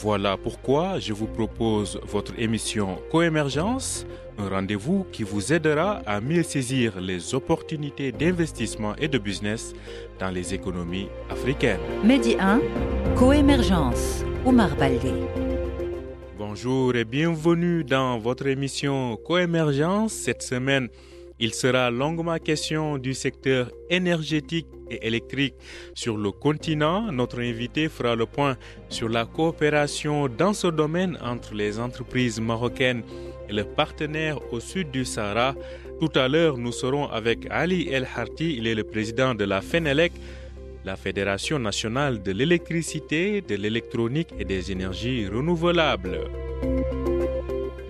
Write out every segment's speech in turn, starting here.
Voilà pourquoi je vous propose votre émission Coémergence, un rendez-vous qui vous aidera à mieux saisir les opportunités d'investissement et de business dans les économies africaines. Medi 1, Coémergence, Omar Baldé. Bonjour et bienvenue dans votre émission Coémergence. Cette semaine, il sera longuement question du secteur énergétique et électrique sur le continent. Notre invité fera le point sur la coopération dans ce domaine entre les entreprises marocaines et leurs partenaires au sud du Sahara. Tout à l'heure, nous serons avec Ali El Harti. Il est le président de la FENELEC, la Fédération nationale de l'électricité, de l'électronique et des énergies renouvelables.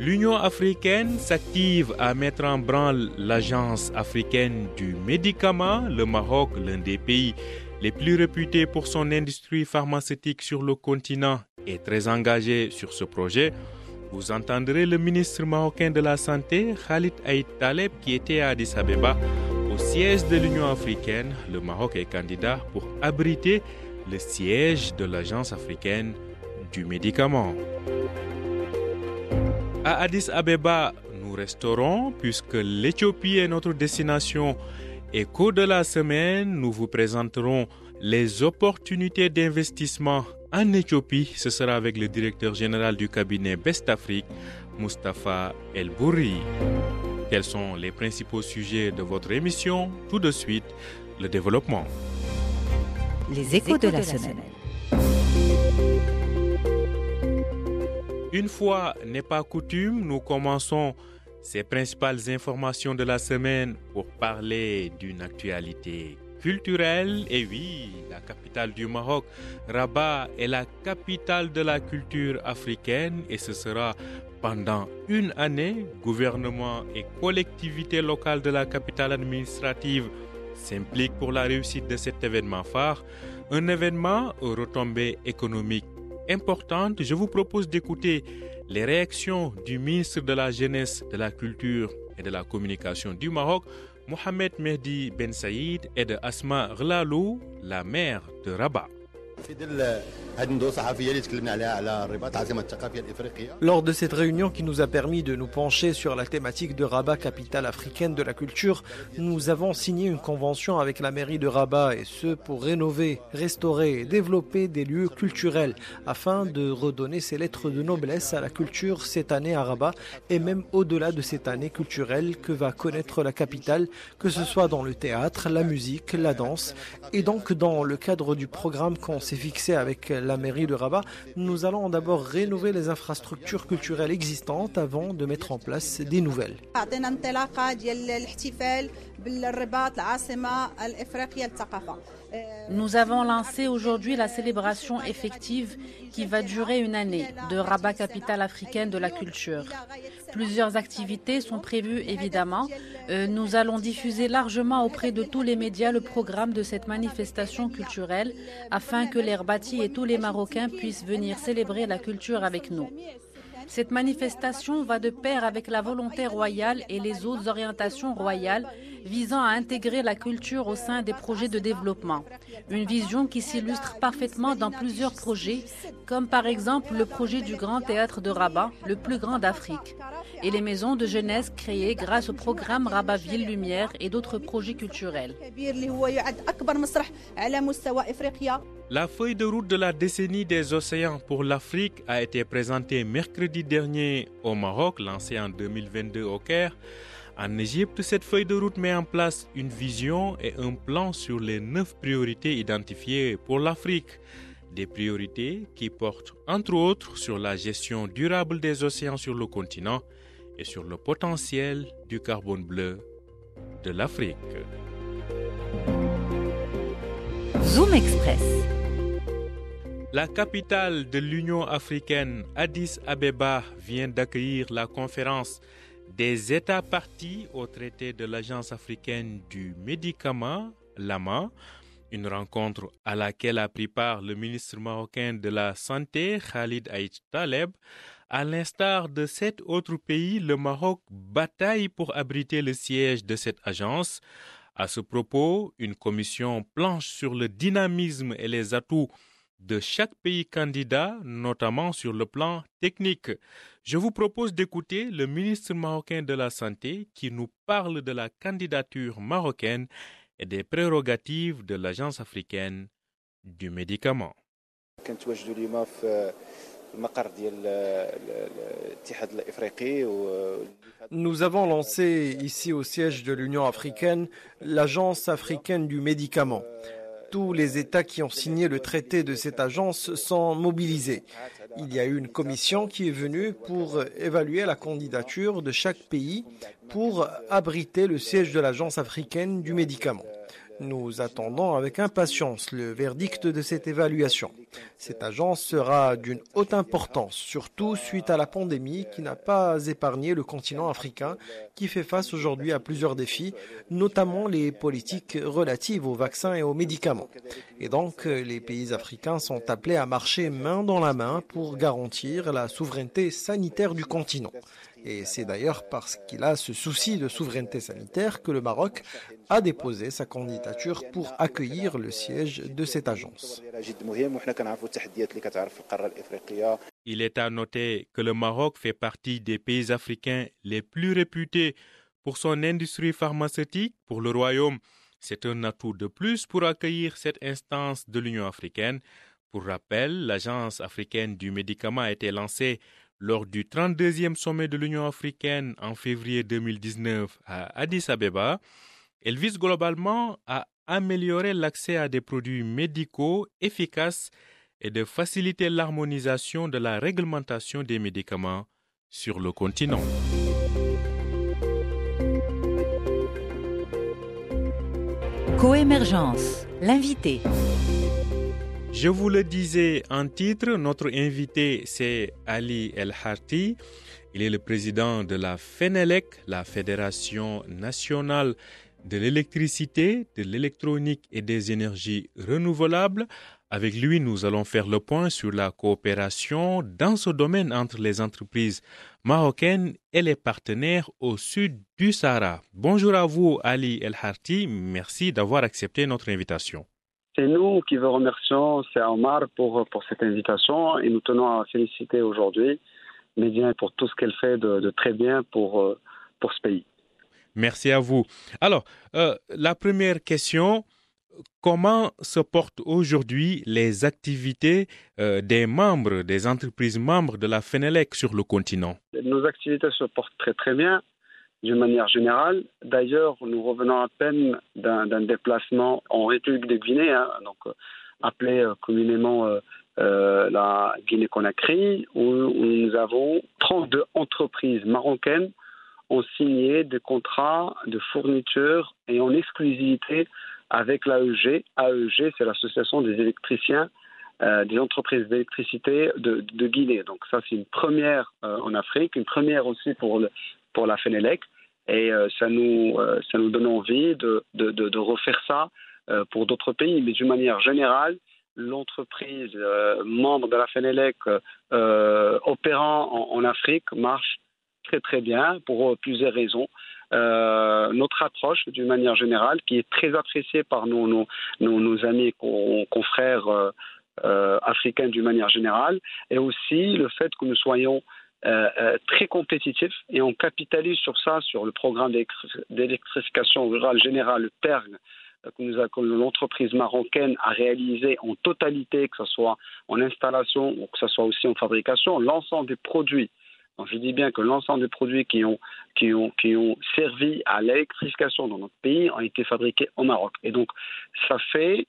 L'Union africaine s'active à mettre en branle l'Agence africaine du médicament, le Maroc, l'un des pays les plus réputés pour son industrie pharmaceutique sur le continent, est très engagé sur ce projet. Vous entendrez le ministre marocain de la Santé, Khalid Aït Taleb, qui était à Addis Abeba au siège de l'Union africaine. Le Maroc est candidat pour abriter le siège de l'Agence africaine du médicament. À Addis Abeba, nous resterons puisque l'Éthiopie est notre destination et qu'au de la semaine, nous vous présenterons les opportunités d'investissement en Éthiopie. Ce sera avec le directeur général du cabinet Best Afrique, Mustapha El Bourri. Quels sont les principaux sujets de votre émission? Tout de suite, le développement. Les échos de la semaine. Une fois n'est pas coutume, nous commençons ces principales informations de la semaine pour parler d'une actualité culturelle. Et oui, la capitale du Maroc, Rabat, est la capitale de la culture africaine et ce sera pendant une année. Gouvernement et collectivités locales de la capitale administrative s'impliquent pour la réussite de cet événement phare. Un événement aux retombées économiques importante, je vous propose d'écouter les réactions du ministre de la Jeunesse, de la Culture et de la Communication du Maroc, Mohamed Mehdi Ben Saïd, et de Asma Glalou, la maire de Rabat. Lors de cette réunion qui nous a permis de nous pencher sur la thématique de Rabat, capitale africaine de la culture, nous avons signé une convention avec la mairie de Rabat et ce pour rénover, restaurer et développer des lieux culturels afin de redonner ses lettres de noblesse à la culture cette année à Rabat et même au-delà de cette année culturelle que va connaître la capitale, que ce soit dans le théâtre, la musique, la danse et donc dans le cadre du programme qu'on s'est fixé avec la mairie de Rabat, nous allons d'abord rénover les infrastructures culturelles existantes avant de mettre en place des nouvelles. Nous avons lancé aujourd'hui la célébration effective qui va durer une année de Rabat, capitale africaine de la culture. Plusieurs activités sont prévues évidemment. Euh, nous allons diffuser largement auprès de tous les médias le programme de cette manifestation culturelle afin que les Rabatis et tous les Marocains puissent venir célébrer la culture avec nous. Cette manifestation va de pair avec la volonté royale et les autres orientations royales visant à intégrer la culture au sein des projets de développement. Une vision qui s'illustre parfaitement dans plusieurs projets, comme par exemple le projet du Grand Théâtre de Rabat, le plus grand d'Afrique, et les maisons de jeunesse créées grâce au programme Rabat Ville Lumière et d'autres projets culturels. La feuille de route de la décennie des océans pour l'Afrique a été présentée mercredi dernier au Maroc, lancée en 2022 au Caire. En Égypte, cette feuille de route met en place une vision et un plan sur les neuf priorités identifiées pour l'Afrique. Des priorités qui portent entre autres sur la gestion durable des océans sur le continent et sur le potentiel du carbone bleu de l'Afrique. Zoom Express. La capitale de l'Union africaine, Addis Abeba, vient d'accueillir la conférence des États partis au traité de l'Agence africaine du médicament, l'AMA, une rencontre à laquelle a pris part le ministre marocain de la Santé, Khalid Aït Taleb. À l'instar de sept autres pays, le Maroc bataille pour abriter le siège de cette agence. À ce propos, une commission planche sur le dynamisme et les atouts de chaque pays candidat, notamment sur le plan technique. Je vous propose d'écouter le ministre marocain de la Santé qui nous parle de la candidature marocaine et des prérogatives de l'Agence africaine du médicament. Nous avons lancé ici au siège de l'Union africaine l'Agence africaine du médicament. Tous les États qui ont signé le traité de cette agence sont mobilisés. Il y a eu une commission qui est venue pour évaluer la candidature de chaque pays pour abriter le siège de l'Agence africaine du médicament. Nous attendons avec impatience le verdict de cette évaluation. Cette agence sera d'une haute importance, surtout suite à la pandémie qui n'a pas épargné le continent africain, qui fait face aujourd'hui à plusieurs défis, notamment les politiques relatives aux vaccins et aux médicaments. Et donc, les pays africains sont appelés à marcher main dans la main pour garantir la souveraineté sanitaire du continent. Et c'est d'ailleurs parce qu'il a ce souci de souveraineté sanitaire que le Maroc a déposé sa candidature pour accueillir le siège de cette agence. Il est à noter que le Maroc fait partie des pays africains les plus réputés pour son industrie pharmaceutique. Pour le Royaume, c'est un atout de plus pour accueillir cette instance de l'Union africaine. Pour rappel, l'Agence africaine du médicament a été lancée lors du 32e sommet de l'Union africaine en février 2019 à Addis Abeba. Elle vise globalement à améliorer l'accès à des produits médicaux efficaces et de faciliter l'harmonisation de la réglementation des médicaments sur le continent. Coémergence, l'invité. Je vous le disais en titre, notre invité c'est Ali El Harti. Il est le président de la FENELEC, la Fédération nationale de l'électricité, de l'électronique et des énergies renouvelables. Avec lui, nous allons faire le point sur la coopération dans ce domaine entre les entreprises marocaines et les partenaires au sud du Sahara. Bonjour à vous, Ali El Harti. Merci d'avoir accepté notre invitation. C'est nous qui vous remercions, c'est Omar pour, pour cette invitation et nous tenons à féliciter aujourd'hui Médien pour tout ce qu'elle fait de, très bien pour, euh, pour ce pays. Merci à vous. Alors, euh, la première question, comment se portent aujourd'hui les activités euh, des membres, des entreprises membres de la FENELEC sur le continent? Nos activités se portent très très bien d'une manière générale. D'ailleurs, nous revenons à peine d'un déplacement en République de Guinée, hein, donc euh, appelé euh, communément euh, la Guinée-Conakry, où, nous avons 32 entreprises marocaines ont signé des contrats de fourniture et en exclusivité avec l'AEG. AEG, c'est l'Association des électriciens des entreprises d'électricité de, de, Guinée. Donc ça, c'est une première en Afrique, une première aussi pour le, pour la Fenelec. Et euh, ça, nous, euh, ça nous donne envie de, de, refaire ça euh, pour d'autres pays. Mais d'une manière générale, l'entreprise membre de la Fenelec opérant en, Afrique marche très très bien pour plusieurs raisons. notre approche, d'une manière générale, qui est très appréciée par nos, nos, nos, amis confrères africains d'une manière générale, et aussi le fait que nous soyons très compétitif et on capitalise sur ça, sur le programme d'électrification rurale générale, le PERG, euh, que, l'entreprise marocaine a réalisé en totalité, que ce soit en installation ou que ce soit aussi en fabrication, l'ensemble des produits. Je dis bien que l'ensemble des produits qui ont, qui ont, qui ont servi à l'électrification dans notre pays ont été fabriqués au Maroc. Et donc ça fait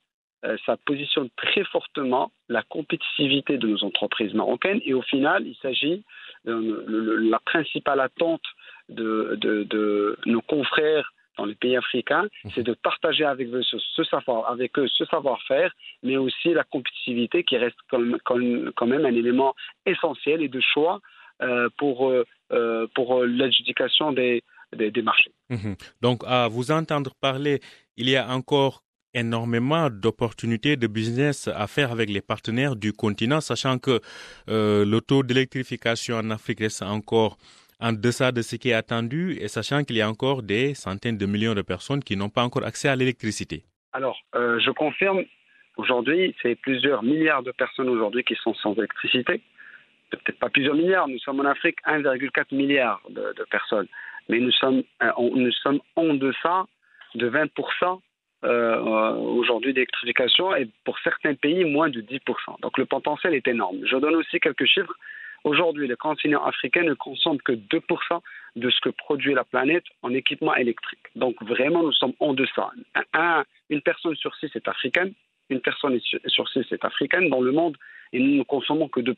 ça positionne très fortement la compétitivité de nos entreprises marocaines et au final, il s'agit la principale attente de, de, nos confrères dans les pays africains, mhm. c'est de partager avec eux ce, savoir, avec eux ce savoir-faire, mais aussi la compétitivité qui reste quand même, quand même un élément essentiel et de choix pour, pour l'adjudication des, des, marchés. Mhm. Donc, à vous entendre parler, il y a encore énormément d'opportunités de business à faire avec les partenaires du continent, sachant que euh, le taux d'électrification en Afrique reste encore en deçà de ce qui est attendu et sachant qu'il y a encore des centaines de millions de personnes qui n'ont pas encore accès à l'électricité. Alors, euh, je confirme, aujourd'hui, c'est plusieurs milliards de personnes aujourd'hui qui sont sans électricité. Peut-être pas plusieurs milliards, nous sommes en Afrique 1,4 milliard de, de, personnes. Mais nous sommes, euh, nous sommes en deçà de 20% euh, aujourd'hui d'électrification et pour certains pays, moins de 10%. Donc le potentiel est énorme. Je donne aussi quelques chiffres. Aujourd'hui, le continent africain ne consomme que 2% de ce que produit la planète en équipement électrique. Donc vraiment, nous sommes en deçà. Un, une personne sur six est africaine, une personne sur six est africaine dans le monde et nous ne consommons que 2%.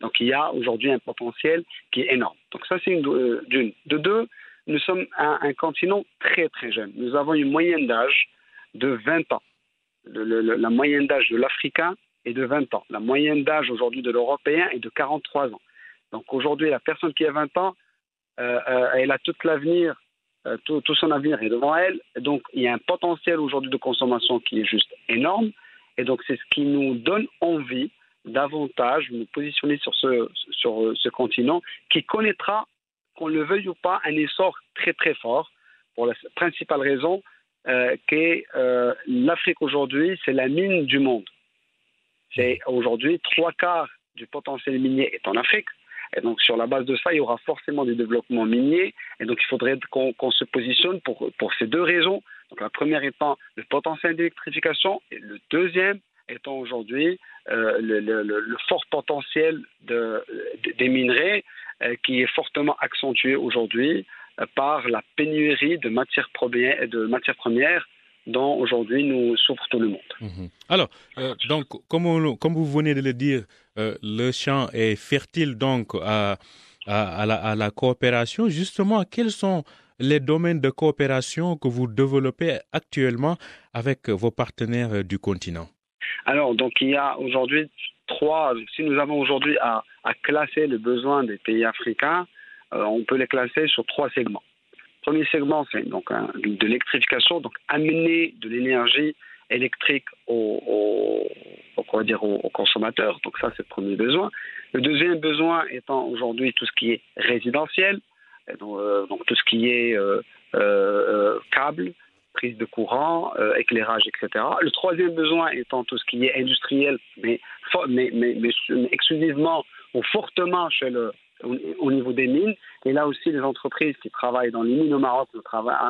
Donc il y a aujourd'hui un potentiel qui est énorme. Donc ça, c'est une d'une. De deux, nous sommes un continent très très jeune. Nous avons une moyenne d'âge de 20 ans. la moyenne d'âge de l'Africain est de 20 ans. La moyenne d'âge aujourd'hui de l'Européen est de 43 ans. Donc aujourd'hui, la personne qui a 20 ans, euh, euh, elle a tout l'avenir, euh, tout, son avenir est devant elle. Donc il y a un potentiel aujourd'hui de consommation qui est juste énorme. Et donc c'est ce qui nous donne envie davantage de nous positionner sur ce continent qui connaîtra, qu'on le veuille ou pas, un essor très très fort pour la principale raison, euh, que euh, l'Afrique aujourd'hui, c'est la mine du monde. C'est aujourd'hui trois quarts du potentiel minier est en Afrique. Et donc, sur la base de ça, il y aura forcément des développements miniers. Et donc, il faudrait qu'on se positionne pour, pour ces deux raisons. Donc, la première étant le potentiel d'électrification et le deuxième étant aujourd'hui euh, le, le, le, fort potentiel de, des minerais euh, qui est fortement accentué aujourd'hui par la pénurie de matières premières, de matières premières dont aujourd'hui nous souffre tout le monde. Mhm. Alors, euh, donc, comme, comme, vous venez de le dire, euh, le champ est fertile donc à, à, la, à, la, coopération. Justement, quels sont les domaines de coopération que vous développez actuellement avec vos partenaires du continent? Alors, donc, il y a aujourd'hui trois. Si nous avons aujourd'hui à, classer le besoin des pays africains, euh, on peut les classer sur trois segments. Premier segment, c'est donc de l'électrification, donc amener de l'énergie électrique aux, aux, consommateurs. Donc ça, c'est le premier besoin. Le deuxième besoin étant aujourd'hui tout ce qui est résidentiel, donc, euh, tout ce qui est euh, câble, prise de courant, éclairage, etc. Le troisième besoin étant tout ce qui est industriel, mais exclusivement ou fortement chez le, au niveau des mines. Et là aussi, les entreprises qui travaillent dans les mines au Maroc,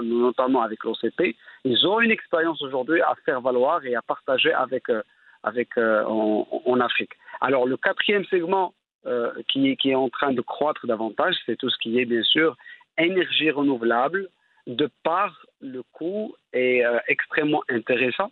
notamment avec l'OCP, ils ont une expérience aujourd'hui à faire valoir et à partager avec, euh, avec, euh, en, Afrique. Alors, le quatrième segment euh, qui, est en train de croître davantage, c'est tout ce qui est, bien sûr, énergie renouvelable, de par le coût est extrêmement intéressant.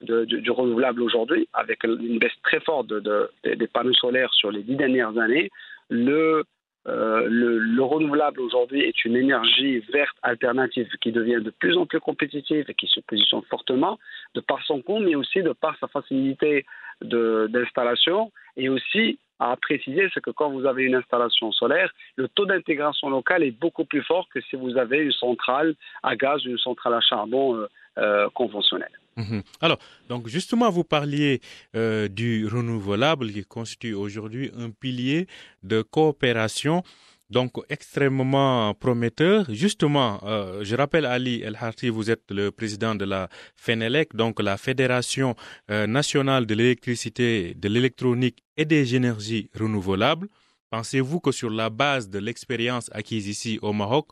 Du, renouvelable aujourd'hui, avec une baisse très forte de, des panneaux solaires sur les dix dernières années, le, euh, le, renouvelable aujourd'hui est une énergie verte alternative qui devient de plus en plus compétitive et qui se positionne fortement de par son coût, mais aussi de par sa facilité d'installation et aussi à préciser, c'est que quand vous avez une installation solaire, le taux d'intégration locale est beaucoup plus fort que si vous avez une centrale à gaz ou une centrale à charbon euh, euh, conventionnelle. Mhm. Alors, donc justement, vous parliez euh, du renouvelable qui constitue aujourd'hui un pilier de coopération donc extrêmement prometteur. Justement, euh, je rappelle Ali El Harti, vous êtes le président de la FENELEC, donc la Fédération euh, nationale de l'électricité, de l'électronique et des énergies renouvelables. Pensez-vous que sur la base de l'expérience acquise ici au Maroc,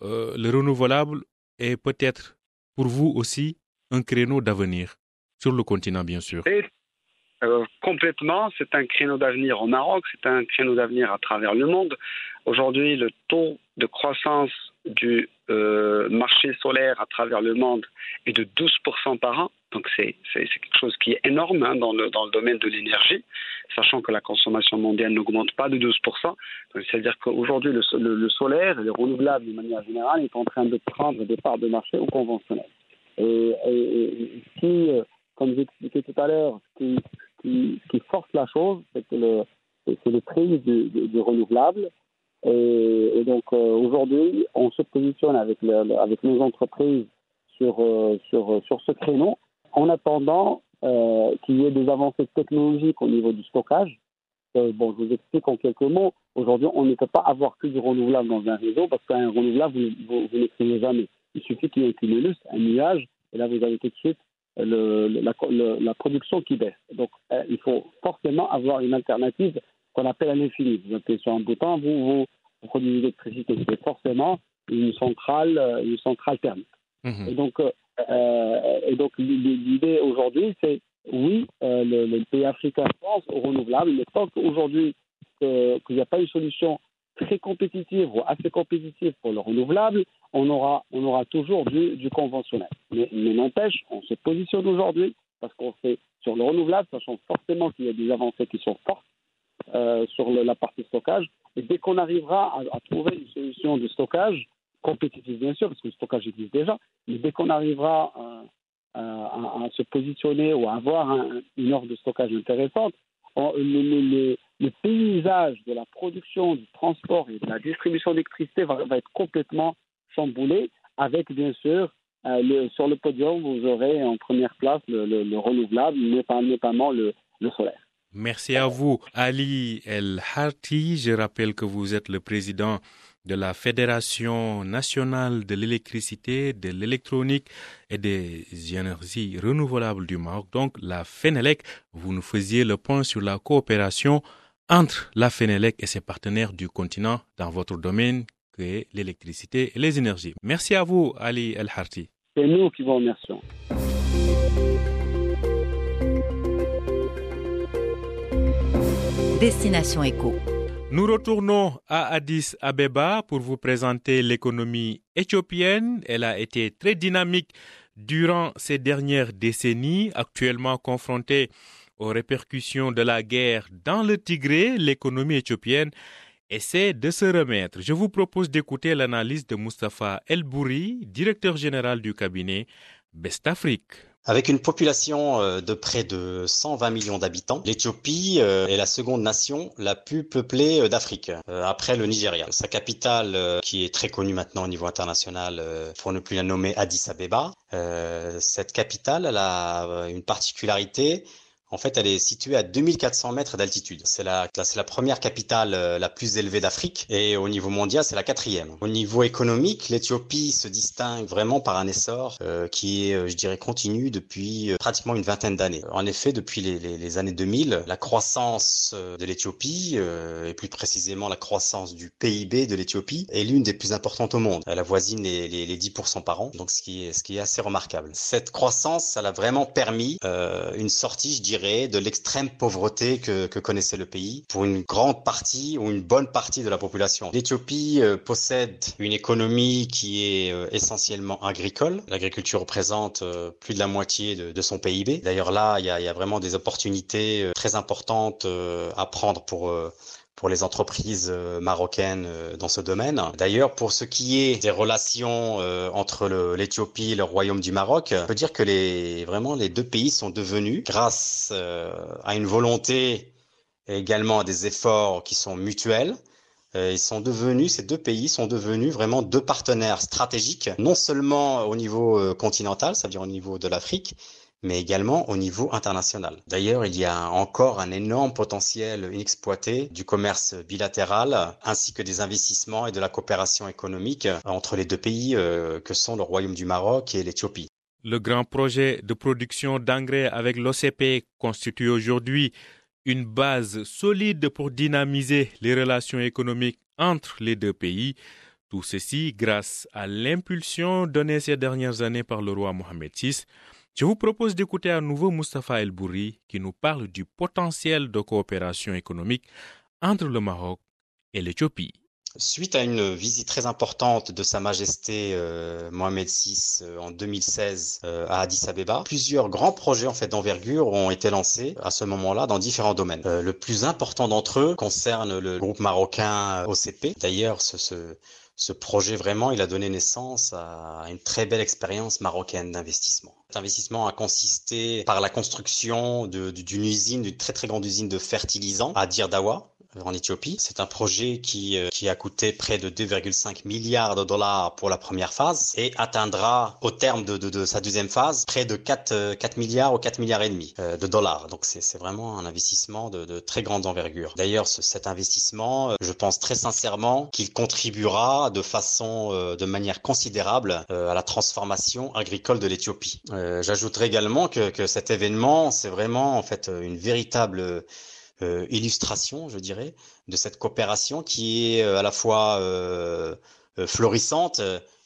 le renouvelable est peut-être pour vous aussi un créneau d'avenir sur le continent, bien sûr. Euh, complètement, c'est un créneau d'avenir au Maroc, c'est un créneau d'avenir à travers le monde. Aujourd'hui, le taux de croissance du euh, marché solaire à travers le monde est de 12% par an. Donc c'est quelque chose qui est énorme hein, dans, le, dans le domaine de l'énergie, sachant que la consommation mondiale n'augmente pas de 12%. C'est-à-dire qu'aujourd'hui, le, le, solaire et le renouvelable de manière générale est en train de prendre des parts de marché au conventionnel. Et, et, qui, euh, comme j'expliquais tout à l'heure, qui, qui, force la chose, c'est le, le prix du, renouvelable Et, donc aujourd'hui, on se positionne avec, nos entreprises sur, sur, sur ce créneau en attendant qu'il y ait des avancées technologiques au niveau du stockage. bon, je vous explique en quelques mots. Aujourd'hui, on ne peut pas avoir que du renouvelable dans un réseau parce qu'un renouvelable, vous, vous, n'écrivez jamais. Il suffit qu'il y ait un cumulus, un nuage, et là, vous avez tout de suite le, la, production qui baisse. Donc, euh, il faut forcément avoir une alternative qu'on appelle à l'infini. Vous appuyez sur un bouton, vous, vous, produisez l'électricité. C'est forcément une centrale, euh, une centrale thermique. Mhm. Et donc, euh, et donc l'idée aujourd'hui, c'est oui, le, pays africain pense au renouvelable, mais tant qu'aujourd'hui qu'il n'y a pas une solution très compétitive ou assez compétitive pour le renouvelable, on aura, on aura toujours du, conventionnel. Mais, n'empêche, on se positionne aujourd'hui parce qu'on fait sur le renouvelable, sachant forcément qu'il y a des avancées qui sont fortes euh, sur la partie stockage. Et dès qu'on arrivera à, trouver une solution de stockage, compétitive bien sûr, parce que le stockage existe déjà, mais dès qu'on arrivera à, à, se positionner ou à avoir une offre de stockage intéressante, le, paysage de la production, du transport et de la distribution d'électricité va, être complètement chamboulé, avec bien sûr euh, sur le podium, vous aurez en première place le, le, renouvelable, notamment le, le solaire. Merci à vous, Ali El Harti. Je rappelle que vous êtes le président de la Fédération nationale de l'électricité, de l'électronique et des énergies renouvelables du Maroc, donc la FENELEC. Vous nous faisiez le point sur la coopération entre la FENELEC et ses partenaires du continent dans votre domaine qui est l'électricité et les énergies. Merci à vous, Ali El Harti. C'est nous qui vous remercions. Destination Éco. Nous retournons à Addis Abeba pour vous présenter l'économie éthiopienne. Elle a été très dynamique durant ces dernières décennies, actuellement confrontée aux répercussions de la guerre dans le Tigré, l'économie éthiopienne essaie de se remettre. Je vous propose d'écouter l'analyse de Mustapha El Bouri, directeur général du cabinet Best Afrique. Avec une population euh, de près de 120 millions d'habitants, l'Éthiopie euh, est la seconde nation la plus peuplée euh, d'Afrique, après le Nigeria. Sa capitale, qui est très connue maintenant au niveau international, pour ne plus la nommer Addis Abeba, cette capitale elle a une particularité, en fait, elle est située à 2400 mètres d'altitude. C'est la, la première capitale euh, la plus élevée d'Afrique et au niveau mondial, c'est la quatrième. Au niveau économique, l'Éthiopie se distingue vraiment par un essor euh, qui est, euh, je dirais, continu depuis pratiquement une vingtaine d'années. En effet, depuis les, les, les, années 2000, la croissance de l'Éthiopie, et plus précisément la croissance du PIB de l'Éthiopie, est l'une des plus importantes au monde. Elle avoisine les, les, les 10% par an, donc ce qui est, ce qui est assez remarquable. Cette croissance, ça a vraiment permis euh, une sortie, je dirais, de l'extrême pauvreté que, connaissait le pays pour une grande partie ou une bonne partie de la population. L'Éthiopie euh, possède une économie qui est euh, essentiellement agricole. L'agriculture représente euh, plus de la moitié de, son PIB. D'ailleurs là, il y a, vraiment des opportunités très importantes à prendre pour pour les entreprises euh, marocaines euh, dans ce domaine. D'ailleurs, pour ce qui est des relations euh, entre l'Éthiopie et le Royaume du Maroc, on peut dire que les, vraiment les deux pays sont devenus, grâce à une volonté et également à des efforts qui sont mutuels, ils sont devenus, ces deux pays sont devenus vraiment deux partenaires stratégiques, non seulement au niveau continental, c'est-à-dire au niveau de l'Afrique, mais également au niveau international. D'ailleurs, il y a encore un énorme potentiel inexploité du commerce bilatéral ainsi que des investissements et de la coopération économique entre les deux pays euh, que sont le Royaume du Maroc et l'Éthiopie. Le grand projet de production d'engrais avec l'OCP constitue aujourd'hui une base solide pour dynamiser les relations économiques entre les deux pays. Tout ceci grâce à l'impulsion donnée ces dernières années par le roi Mohamed VI je vous propose d'écouter à nouveau Mustafa El Bouri qui nous parle du potentiel de coopération économique entre le Maroc et l'Éthiopie. Suite à une visite très importante de Sa Majesté euh, Mohamed VI euh, en 2016 euh, à Addis Abeba, plusieurs grands projets en fait d'envergure ont été lancés à ce moment-là dans différents domaines. le plus important d'entre eux concerne le groupe marocain OCP. D'ailleurs, ce ce projet vraiment, il a donné naissance à une très belle expérience marocaine d'investissement. Cet investissement a consisté par la construction d'une usine, d'une très très grande usine de fertilisants à Dirdawa, en Éthiopie. C'est un projet qui, euh, qui a coûté près de 2,5 milliards de dollars pour la première phase et atteindra au terme de, de, de sa deuxième phase près de 4, 4 milliards ou 4 milliards et demi de dollars. Donc c'est vraiment un investissement de, de très grande envergure. D'ailleurs, cet investissement, je pense très sincèrement qu'il contribuera de façon, de manière considérable à la transformation agricole de l'Éthiopie. J'ajouterai également que, que cet événement, c'est vraiment en fait une véritable euh, illustration, je dirais, de cette coopération qui est euh, à la fois euh, florissante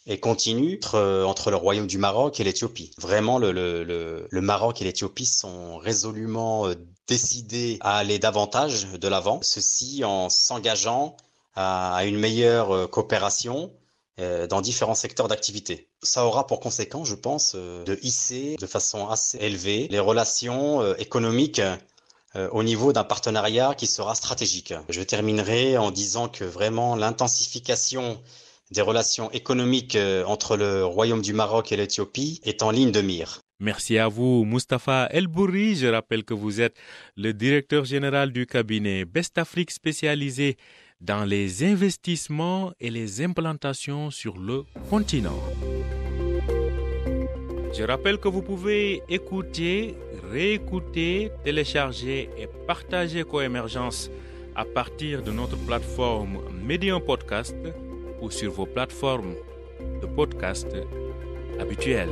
et continue entre, le Royaume du Maroc et l'Éthiopie. Vraiment, le, le, Maroc et l'Éthiopie sont résolument décidés à aller davantage de l'avant, ceci en s'engageant à, une meilleure coopération dans différents secteurs d'activité. Ça aura pour conséquence, je pense, de hisser de façon assez élevée les relations économiques euh, au niveau d'un partenariat qui sera stratégique. Je terminerai en disant que vraiment l'intensification des relations économiques euh, entre le Royaume du Maroc et l'Éthiopie est en ligne de mire. Merci à vous, Mustapha El Bourri. Je rappelle que vous êtes le directeur général du cabinet Best Afrique spécialisé dans les investissements et les implantations sur le continent. Je rappelle que vous pouvez écouter réécouter, télécharger et partager Coémergence à partir de notre plateforme Medium Podcast ou sur vos plateformes de podcast habituelles.